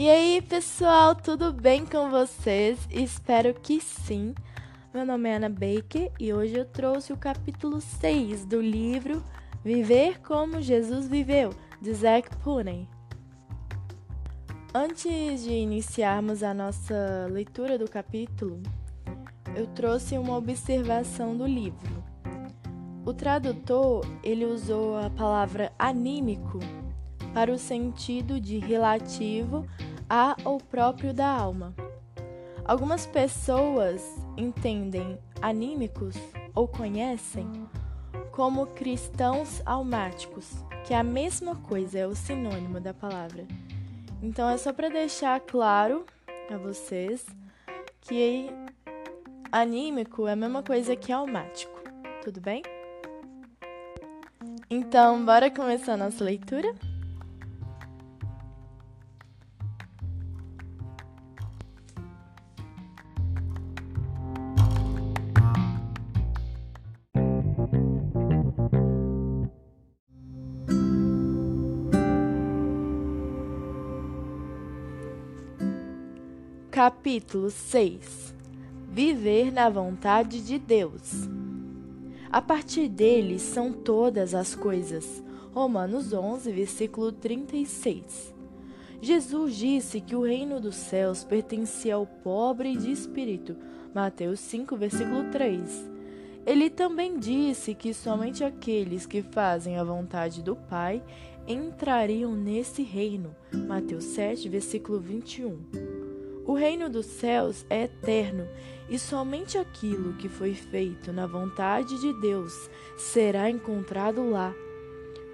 E aí, pessoal, tudo bem com vocês? Espero que sim. Meu nome é Ana Baker e hoje eu trouxe o capítulo 6 do livro Viver como Jesus Viveu, de Zack Pooney. Antes de iniciarmos a nossa leitura do capítulo, eu trouxe uma observação do livro. O tradutor, ele usou a palavra anímico para o sentido de relativo a ou próprio da alma. Algumas pessoas entendem anímicos ou conhecem como cristãos almáticos, que é a mesma coisa, é o sinônimo da palavra. Então é só para deixar claro a vocês que anímico é a mesma coisa que almático. Tudo bem? Então, bora começar a nossa leitura? Capítulo 6 Viver na vontade de Deus. A partir dele são todas as coisas. Romanos 11, versículo 36. Jesus disse que o reino dos céus pertencia ao pobre de espírito. Mateus 5, versículo 3. Ele também disse que somente aqueles que fazem a vontade do Pai entrariam nesse reino. Mateus 7, versículo 21. O reino dos céus é eterno e somente aquilo que foi feito na vontade de Deus será encontrado lá.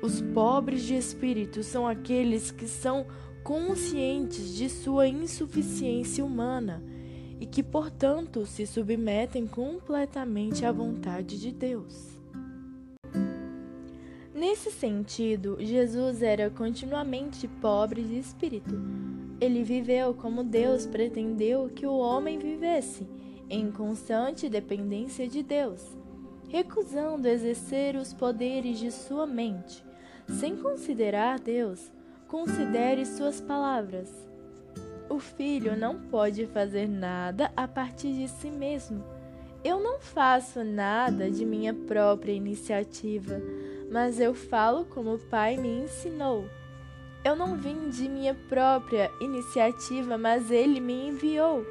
Os pobres de espírito são aqueles que são conscientes de sua insuficiência humana e que, portanto, se submetem completamente à vontade de Deus. Nesse sentido, Jesus era continuamente pobre de espírito ele viveu como Deus pretendeu que o homem vivesse, em constante dependência de Deus, recusando exercer os poderes de sua mente. Sem considerar Deus, considere suas palavras. O filho não pode fazer nada a partir de si mesmo. Eu não faço nada de minha própria iniciativa, mas eu falo como o Pai me ensinou. Eu não vim de minha própria iniciativa, mas ele me enviou.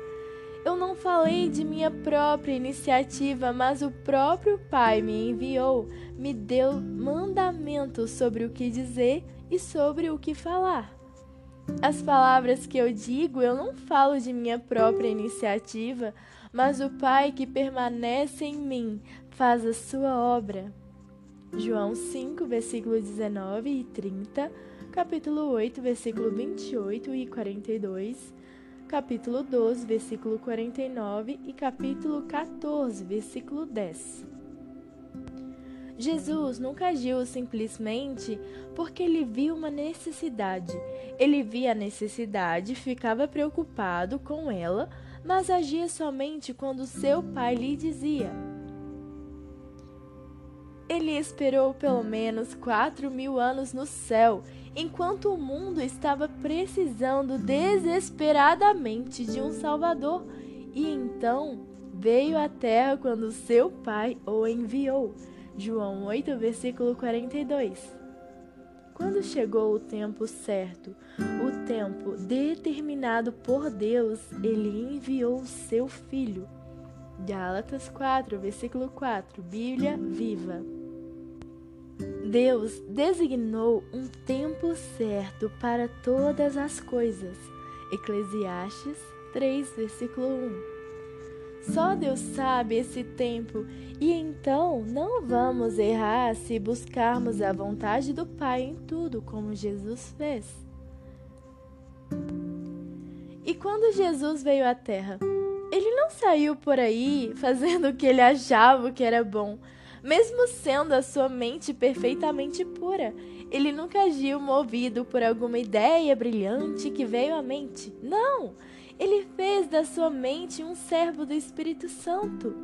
Eu não falei de minha própria iniciativa, mas o próprio Pai me enviou, me deu mandamentos sobre o que dizer e sobre o que falar. As palavras que eu digo, eu não falo de minha própria iniciativa, mas o Pai que permanece em mim faz a sua obra. João 5, versículos 19 e 30 capítulo 8, versículo 28 e 42, capítulo 12, versículo 49 e capítulo 14, versículo 10. Jesus nunca agiu simplesmente porque ele viu uma necessidade. Ele via a necessidade, ficava preocupado com ela, mas agia somente quando seu pai lhe dizia. Ele esperou pelo menos quatro mil anos no céu enquanto o mundo estava precisando desesperadamente de um Salvador. E então veio à terra quando seu pai o enviou. João 8, versículo 42. Quando chegou o tempo certo, o tempo determinado por Deus, ele enviou seu filho. Gálatas 4, versículo 4, Bíblia viva. Deus designou um tempo certo para todas as coisas. Eclesiastes 3, versículo 1. Só Deus sabe esse tempo, e então não vamos errar se buscarmos a vontade do Pai em tudo, como Jesus fez. E quando Jesus veio à Terra, ele não saiu por aí fazendo o que ele achava que era bom mesmo sendo a sua mente perfeitamente pura. Ele nunca agiu movido por alguma ideia brilhante que veio à mente. Não! Ele fez da sua mente um servo do Espírito Santo.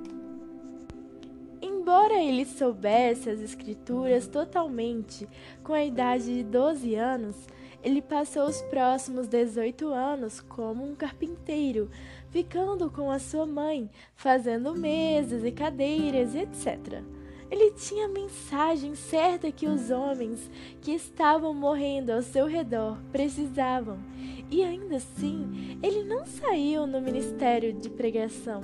Em Embora ele soubesse as Escrituras totalmente, com a idade de 12 anos, ele passou os próximos 18 anos como um carpinteiro, ficando com a sua mãe, fazendo mesas e cadeiras, etc. Ele tinha a mensagem certa que os homens que estavam morrendo ao seu redor precisavam, e ainda assim ele não saiu no ministério de pregação.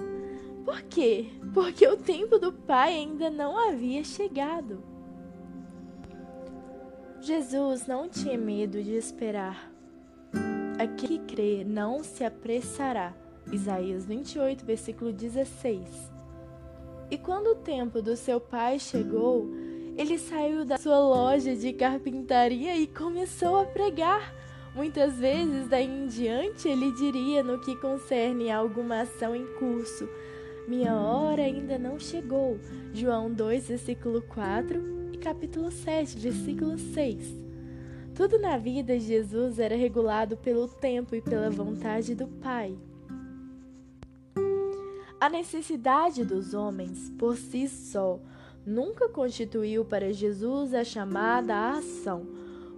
Por quê? Porque o tempo do Pai ainda não havia chegado. Jesus não tinha medo de esperar. Aquele que crê não se apressará. Isaías 28, versículo 16. E quando o tempo do seu pai chegou, ele saiu da sua loja de carpintaria e começou a pregar. Muitas vezes, daí em diante, ele diria no que concerne a alguma ação em curso: Minha hora ainda não chegou. João 2, versículo 4 e capítulo 7, versículo 6. Tudo na vida de Jesus era regulado pelo tempo e pela vontade do Pai. A necessidade dos homens, por si só, nunca constituiu para Jesus a chamada ação,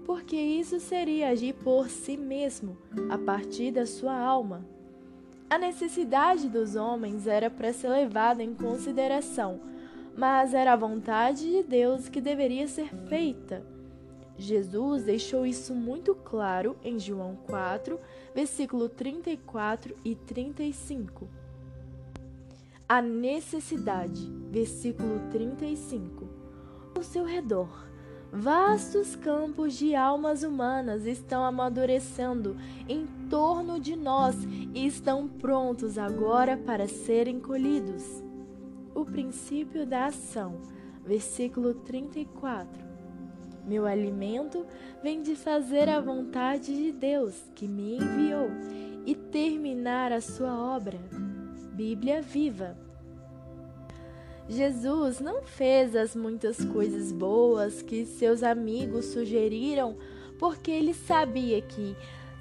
porque isso seria agir por si mesmo, a partir da sua alma. A necessidade dos homens era para ser levada em consideração, mas era a vontade de Deus que deveria ser feita. Jesus deixou isso muito claro em João 4, versículo 34 e 35 a necessidade. Versículo 35. Ao seu redor, vastos campos de almas humanas estão amadurecendo em torno de nós e estão prontos agora para serem colhidos. O princípio da ação. Versículo 34. Meu alimento vem de fazer a vontade de Deus que me enviou e terminar a sua obra. Bíblia viva. Jesus não fez as muitas coisas boas que seus amigos sugeriram porque ele sabia que,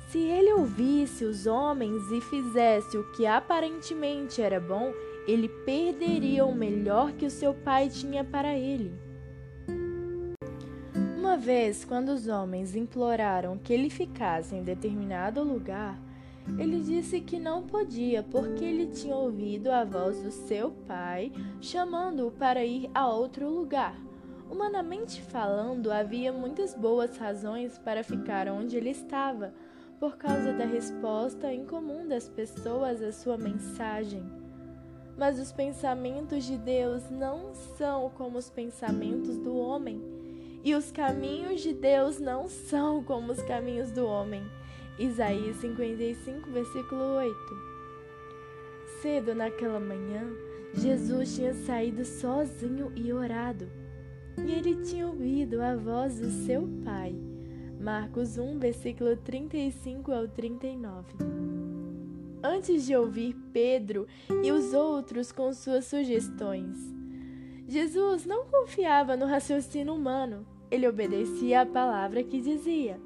se ele ouvisse os homens e fizesse o que aparentemente era bom, ele perderia o melhor que o seu pai tinha para ele. Uma vez, quando os homens imploraram que ele ficasse em determinado lugar, ele disse que não podia porque ele tinha ouvido a voz do seu pai chamando-o para ir a outro lugar. Humanamente falando, havia muitas boas razões para ficar onde ele estava, por causa da resposta incomum das pessoas à sua mensagem. Mas os pensamentos de Deus não são como os pensamentos do homem, e os caminhos de Deus não são como os caminhos do homem. Isaías 55, versículo 8. Cedo naquela manhã, Jesus tinha saído sozinho e orado, e ele tinha ouvido a voz do seu Pai. Marcos 1, versículo 35 ao 39. Antes de ouvir Pedro e os outros com suas sugestões, Jesus não confiava no raciocínio humano, ele obedecia à palavra que dizia.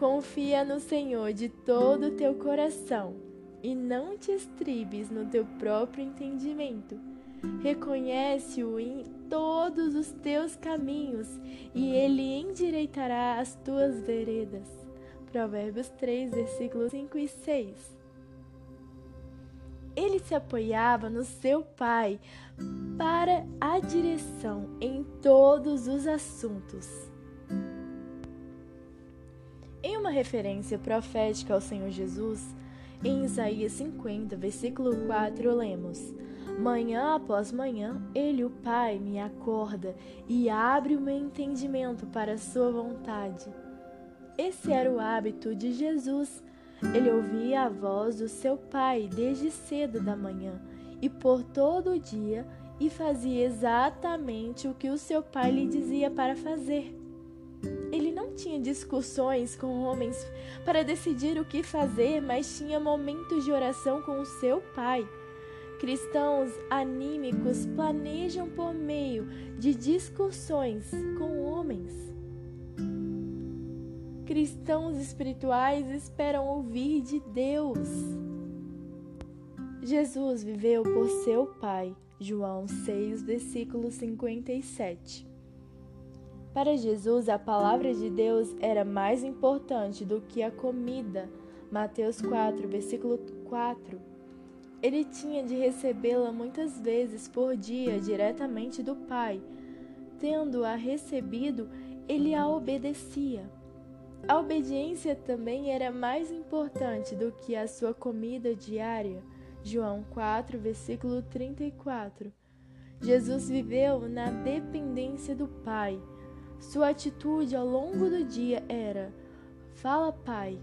Confia no Senhor de todo o teu coração e não te estribes no teu próprio entendimento. Reconhece-o em todos os teus caminhos e ele endireitará as tuas veredas. Provérbios 3, versículos 5 e 6. Ele se apoiava no seu pai para a direção em todos os assuntos. Uma referência profética ao Senhor Jesus, em Isaías 50, versículo 4, lemos: Manhã após manhã, Ele, o Pai, me acorda e abre o meu entendimento para a Sua vontade. Esse era o hábito de Jesus. Ele ouvia a voz do seu Pai desde cedo da manhã e por todo o dia e fazia exatamente o que o seu Pai lhe dizia para fazer. Tinha discussões com homens para decidir o que fazer, mas tinha momentos de oração com o seu pai. Cristãos anímicos planejam por meio de discussões com homens. Cristãos espirituais esperam ouvir de Deus. Jesus viveu por seu Pai João 6, versículo 57. Para Jesus, a palavra de Deus era mais importante do que a comida. Mateus 4, versículo 4. Ele tinha de recebê-la muitas vezes por dia diretamente do Pai. Tendo-a recebido, ele a obedecia. A obediência também era mais importante do que a sua comida diária. João 4, versículo 34. Jesus viveu na dependência do Pai. Sua atitude ao longo do dia era: Fala, Pai,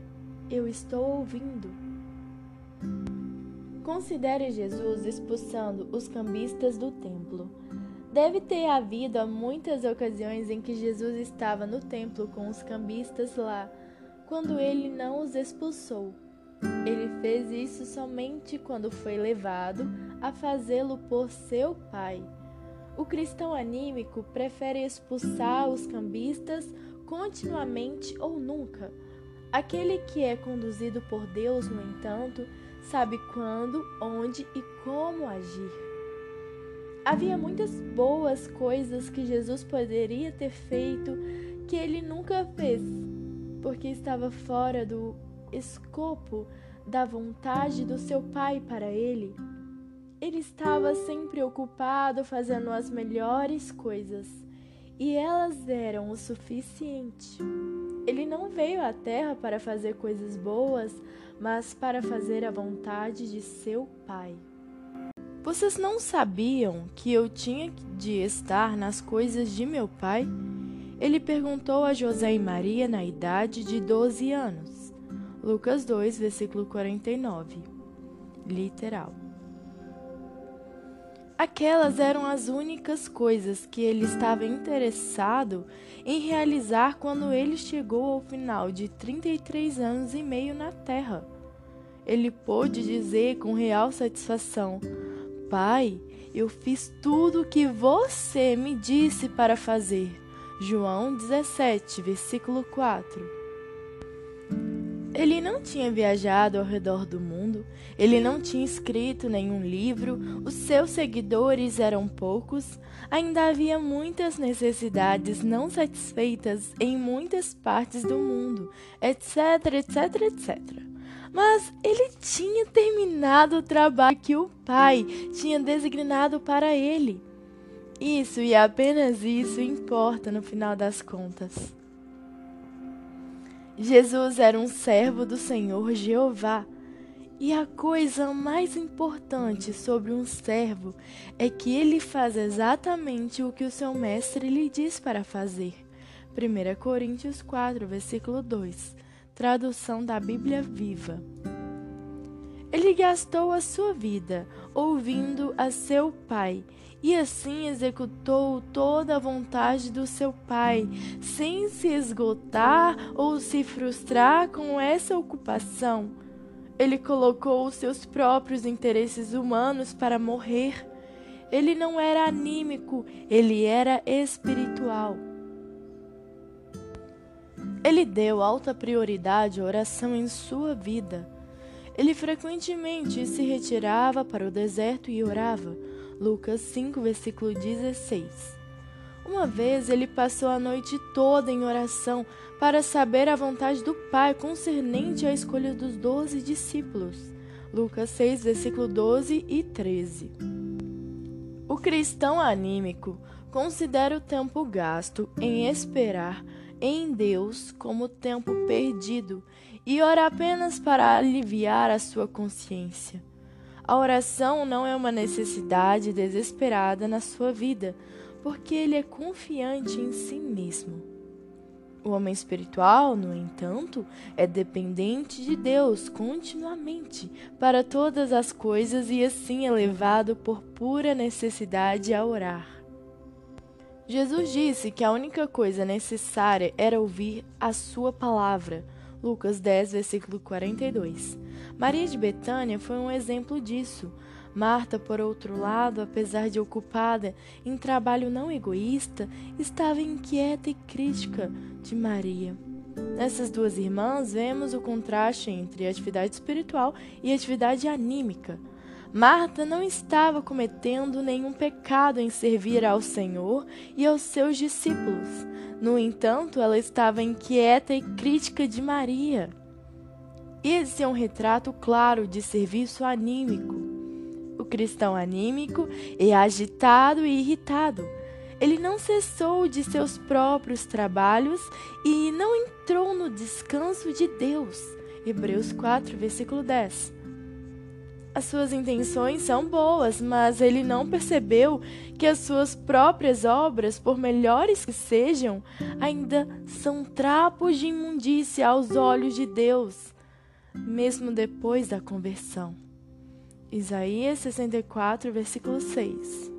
eu estou ouvindo. Considere Jesus expulsando os cambistas do templo. Deve ter havido muitas ocasiões em que Jesus estava no templo com os cambistas lá, quando ele não os expulsou. Ele fez isso somente quando foi levado a fazê-lo por seu pai. O cristão anímico prefere expulsar os cambistas continuamente ou nunca. Aquele que é conduzido por Deus, no entanto, sabe quando, onde e como agir. Havia muitas boas coisas que Jesus poderia ter feito que ele nunca fez, porque estava fora do escopo da vontade do seu pai para ele. Ele estava sempre ocupado fazendo as melhores coisas, e elas eram o suficiente. Ele não veio à terra para fazer coisas boas, mas para fazer a vontade de seu pai. Vocês não sabiam que eu tinha de estar nas coisas de meu pai? Ele perguntou a José e Maria na idade de 12 anos. Lucas 2, versículo 49. Literal. Aquelas eram as únicas coisas que ele estava interessado em realizar quando ele chegou ao final de 33 anos e meio na Terra. Ele pôde dizer com real satisfação: Pai, eu fiz tudo o que você me disse para fazer. João 17, versículo 4. Ele não tinha viajado ao redor do mundo, ele não tinha escrito nenhum livro, os seus seguidores eram poucos, ainda havia muitas necessidades não satisfeitas em muitas partes do mundo, etc, etc, etc. Mas ele tinha terminado o trabalho que o pai tinha designado para ele. Isso e apenas isso importa no final das contas. Jesus era um servo do Senhor Jeová. E a coisa mais importante sobre um servo é que ele faz exatamente o que o seu mestre lhe diz para fazer. 1 Coríntios 4, versículo 2, tradução da Bíblia Viva. Ele gastou a sua vida ouvindo a seu pai e assim executou toda a vontade do seu pai, sem se esgotar ou se frustrar com essa ocupação. Ele colocou os seus próprios interesses humanos para morrer. Ele não era anímico, ele era espiritual. Ele deu alta prioridade à oração em sua vida. Ele frequentemente se retirava para o deserto e orava Lucas 5, versículo 16. Uma vez ele passou a noite toda em oração para saber a vontade do Pai concernente à escolha dos doze discípulos. Lucas 6, versículo 12 e 13. O cristão anímico considera o tempo gasto em esperar em Deus como tempo perdido e ora apenas para aliviar a sua consciência. A oração não é uma necessidade desesperada na sua vida, porque ele é confiante em si mesmo. O homem espiritual, no entanto, é dependente de Deus continuamente para todas as coisas e assim é levado por pura necessidade a orar. Jesus disse que a única coisa necessária era ouvir a sua palavra Lucas 10, versículo 42. Maria de Betânia foi um exemplo disso. Marta, por outro lado, apesar de ocupada em trabalho não egoísta, estava inquieta e crítica de Maria. Nessas duas irmãs, vemos o contraste entre atividade espiritual e atividade anímica. Marta não estava cometendo nenhum pecado em servir ao Senhor e aos seus discípulos. No entanto, ela estava inquieta e crítica de Maria. Esse é um retrato claro de serviço anímico. Cristão anímico é agitado e irritado. Ele não cessou de seus próprios trabalhos e não entrou no descanso de Deus. Hebreus 4, versículo 10. As suas intenções são boas, mas ele não percebeu que as suas próprias obras, por melhores que sejam, ainda são trapos de imundícia aos olhos de Deus, mesmo depois da conversão. Isaías 64, versículo 6.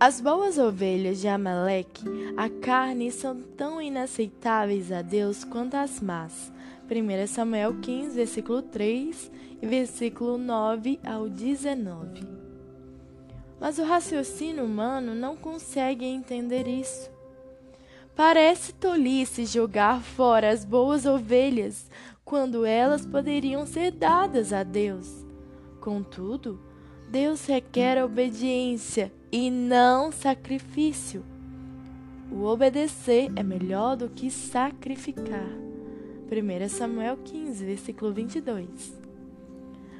As boas ovelhas de Amaleque, a carne, são tão inaceitáveis a Deus quanto as más. 1 Samuel 15, versículo 3 e versículo 9 ao 19. Mas o raciocínio humano não consegue entender isso. Parece tolice jogar fora as boas ovelhas quando elas poderiam ser dadas a Deus. Contudo, Deus requer obediência e não sacrifício. O obedecer é melhor do que sacrificar. 1 Samuel 15, versículo 22.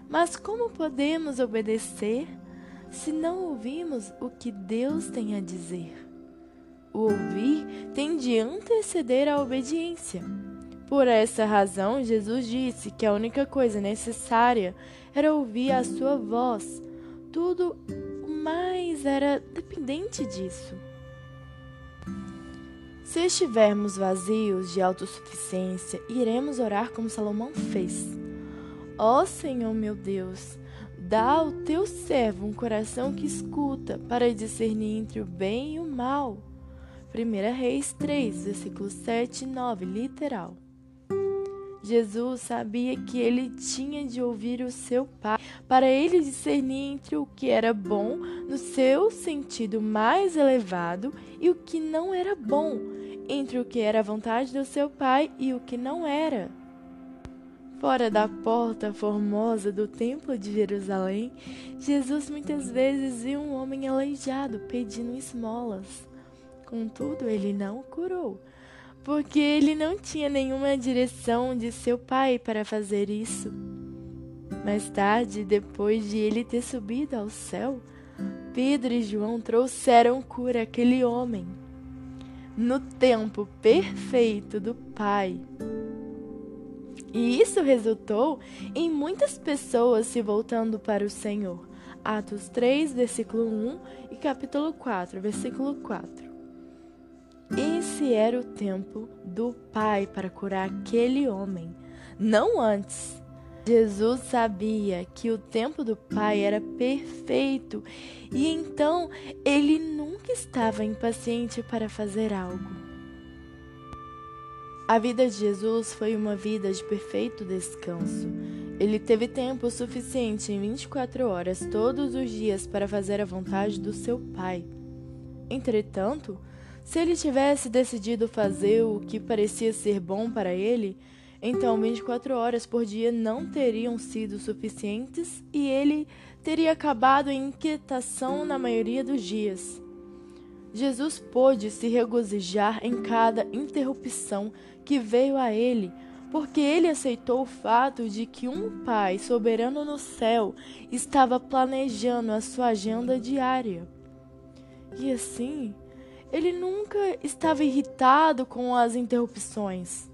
Mas como podemos obedecer se não ouvimos o que Deus tem a dizer? O ouvir tem de anteceder a obediência. Por essa razão, Jesus disse que a única coisa necessária era ouvir a sua voz. Tudo mais era dependente disso. Se estivermos vazios de autossuficiência, iremos orar como Salomão fez. Ó oh, Senhor meu Deus, dá ao teu servo um coração que escuta para discernir entre o bem e o mal. 1 Reis 3, versículos 7 e 9, literal. Jesus sabia que ele tinha de ouvir o seu pai para ele discernir entre o que era bom no seu sentido mais elevado e o que não era bom, entre o que era a vontade do seu pai e o que não era. Fora da porta formosa do Templo de Jerusalém, Jesus muitas vezes viu um homem aleijado pedindo esmolas. Contudo, ele não o curou, porque ele não tinha nenhuma direção de seu pai para fazer isso. Mais tarde, depois de ele ter subido ao céu, Pedro e João trouxeram cura àquele homem. No tempo perfeito do Pai. E isso resultou em muitas pessoas se voltando para o Senhor. Atos 3, versículo 1 e capítulo 4, versículo 4. Esse era o tempo do Pai para curar aquele homem, não antes. Jesus sabia que o tempo do Pai era perfeito e então ele nunca estava impaciente para fazer algo. A vida de Jesus foi uma vida de perfeito descanso. Ele teve tempo suficiente em 24 horas todos os dias para fazer a vontade do seu Pai. Entretanto, se ele tivesse decidido fazer o que parecia ser bom para ele, então 24 horas por dia não teriam sido suficientes e ele teria acabado em inquietação na maioria dos dias. Jesus pôde se regozijar em cada interrupção que veio a ele, porque ele aceitou o fato de que um Pai soberano no céu estava planejando a sua agenda diária. E assim, ele nunca estava irritado com as interrupções.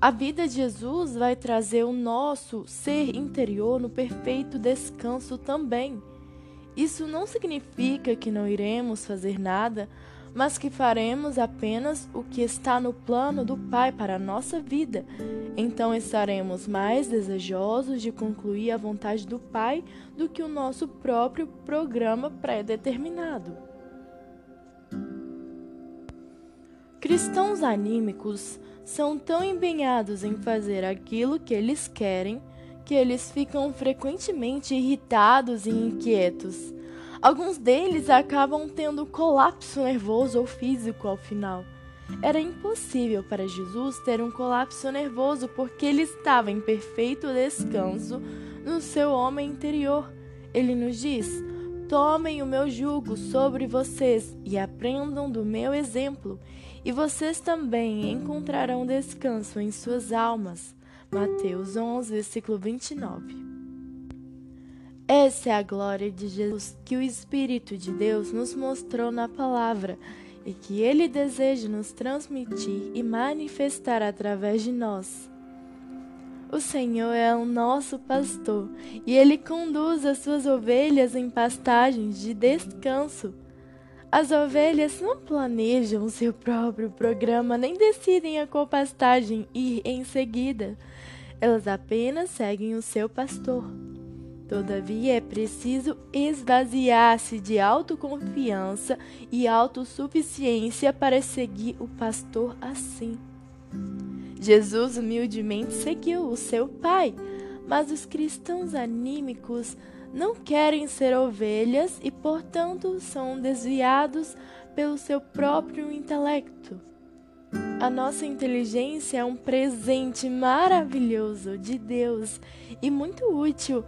A vida de Jesus vai trazer o nosso ser interior no perfeito descanso também. Isso não significa que não iremos fazer nada, mas que faremos apenas o que está no plano do Pai para a nossa vida. Então estaremos mais desejosos de concluir a vontade do Pai do que o nosso próprio programa pré-determinado. Cristãos anímicos são tão empenhados em fazer aquilo que eles querem que eles ficam frequentemente irritados e inquietos. Alguns deles acabam tendo colapso nervoso ou físico ao final. Era impossível para Jesus ter um colapso nervoso porque ele estava em perfeito descanso no seu homem interior. Ele nos diz: Tomem o meu jugo sobre vocês e aprendam do meu exemplo, e vocês também encontrarão descanso em suas almas. Mateus 11, versículo 29. Essa é a glória de Jesus que o Espírito de Deus nos mostrou na palavra e que ele deseja nos transmitir e manifestar através de nós. O Senhor é o nosso pastor e ele conduz as suas ovelhas em pastagens de descanso. As ovelhas não planejam seu próprio programa nem decidem a qual pastagem ir em seguida. Elas apenas seguem o seu pastor. Todavia, é preciso esvaziar-se de autoconfiança e autossuficiência para seguir o pastor assim. Jesus humildemente seguiu o seu Pai, mas os cristãos anímicos não querem ser ovelhas e, portanto, são desviados pelo seu próprio intelecto. A nossa inteligência é um presente maravilhoso de Deus e muito útil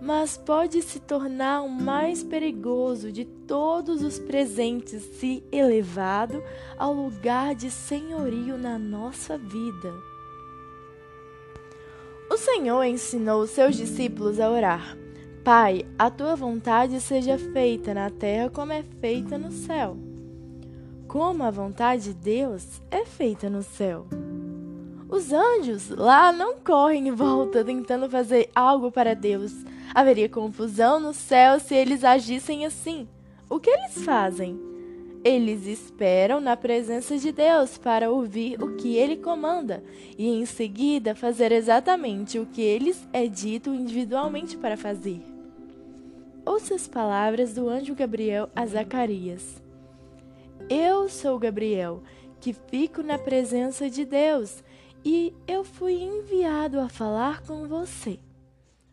mas pode se tornar o mais perigoso de todos os presentes se elevado ao lugar de senhorio na nossa vida. O Senhor ensinou seus discípulos a orar: Pai, a tua vontade seja feita na terra como é feita no céu. Como a vontade de Deus é feita no céu. Os anjos lá não correm em volta tentando fazer algo para Deus Haveria confusão no céu se eles agissem assim. O que eles fazem? Eles esperam na presença de Deus para ouvir o que ele comanda e em seguida fazer exatamente o que eles é dito individualmente para fazer. Ouça as palavras do anjo Gabriel a Zacarias. Eu sou Gabriel, que fico na presença de Deus, e eu fui enviado a falar com você.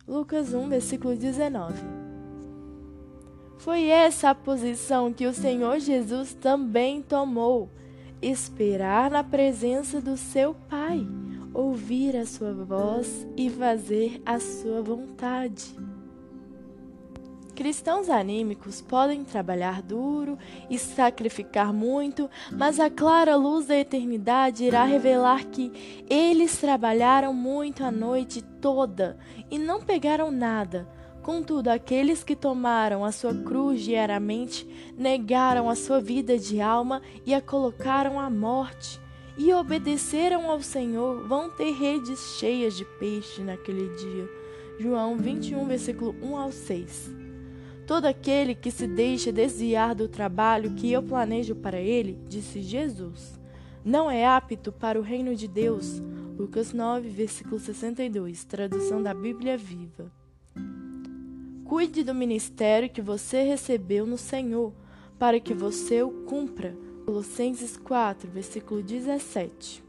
Lucas 1, versículo 19. Foi essa a posição que o Senhor Jesus também tomou: esperar na presença do seu Pai, ouvir a sua voz e fazer a sua vontade. Cristãos anímicos podem trabalhar duro e sacrificar muito, mas a clara luz da eternidade irá revelar que eles trabalharam muito a noite toda e não pegaram nada. Contudo, aqueles que tomaram a sua cruz diariamente negaram a sua vida de alma e a colocaram à morte. E obedeceram ao Senhor, vão ter redes cheias de peixe naquele dia. João 21, versículo 1 ao 6. Todo aquele que se deixa desviar do trabalho que eu planejo para ele, disse Jesus, não é apto para o reino de Deus. Lucas 9, versículo 62, tradução da Bíblia Viva. Cuide do ministério que você recebeu no Senhor, para que você o cumpra. Colossenses 4, versículo 17.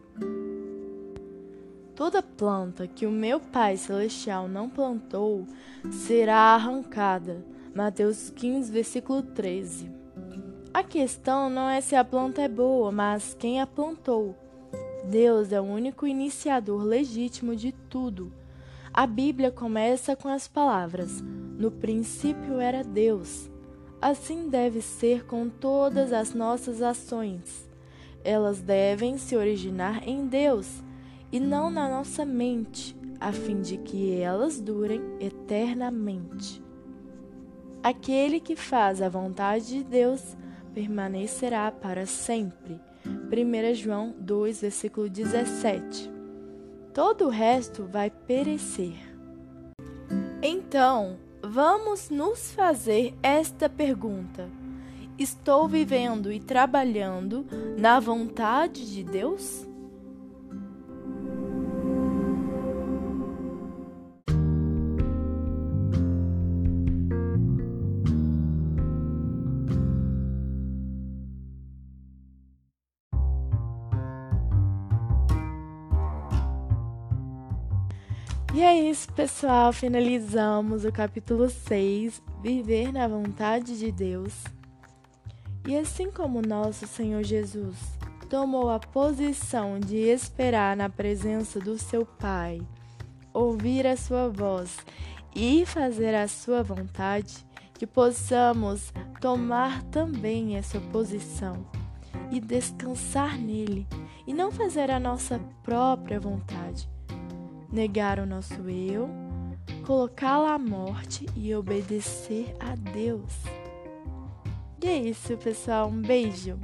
Toda planta que o meu Pai Celestial não plantou será arrancada Mateus 15, versículo 13. A questão não é se a planta é boa, mas quem a plantou. Deus é o único iniciador legítimo de tudo. A Bíblia começa com as palavras: No princípio era Deus. Assim deve ser com todas as nossas ações. Elas devem se originar em Deus e não na nossa mente, a fim de que elas durem eternamente. Aquele que faz a vontade de Deus permanecerá para sempre. 1 João 2, versículo 17. Todo o resto vai perecer. Então, vamos nos fazer esta pergunta: Estou vivendo e trabalhando na vontade de Deus? E é isso, pessoal. Finalizamos o capítulo 6, Viver na vontade de Deus. E assim como nosso Senhor Jesus tomou a posição de esperar na presença do seu Pai, ouvir a sua voz e fazer a sua vontade, que possamos tomar também essa posição e descansar nele e não fazer a nossa própria vontade. Negar o nosso eu, colocá-la à morte e obedecer a Deus. E é isso, pessoal. Um beijo.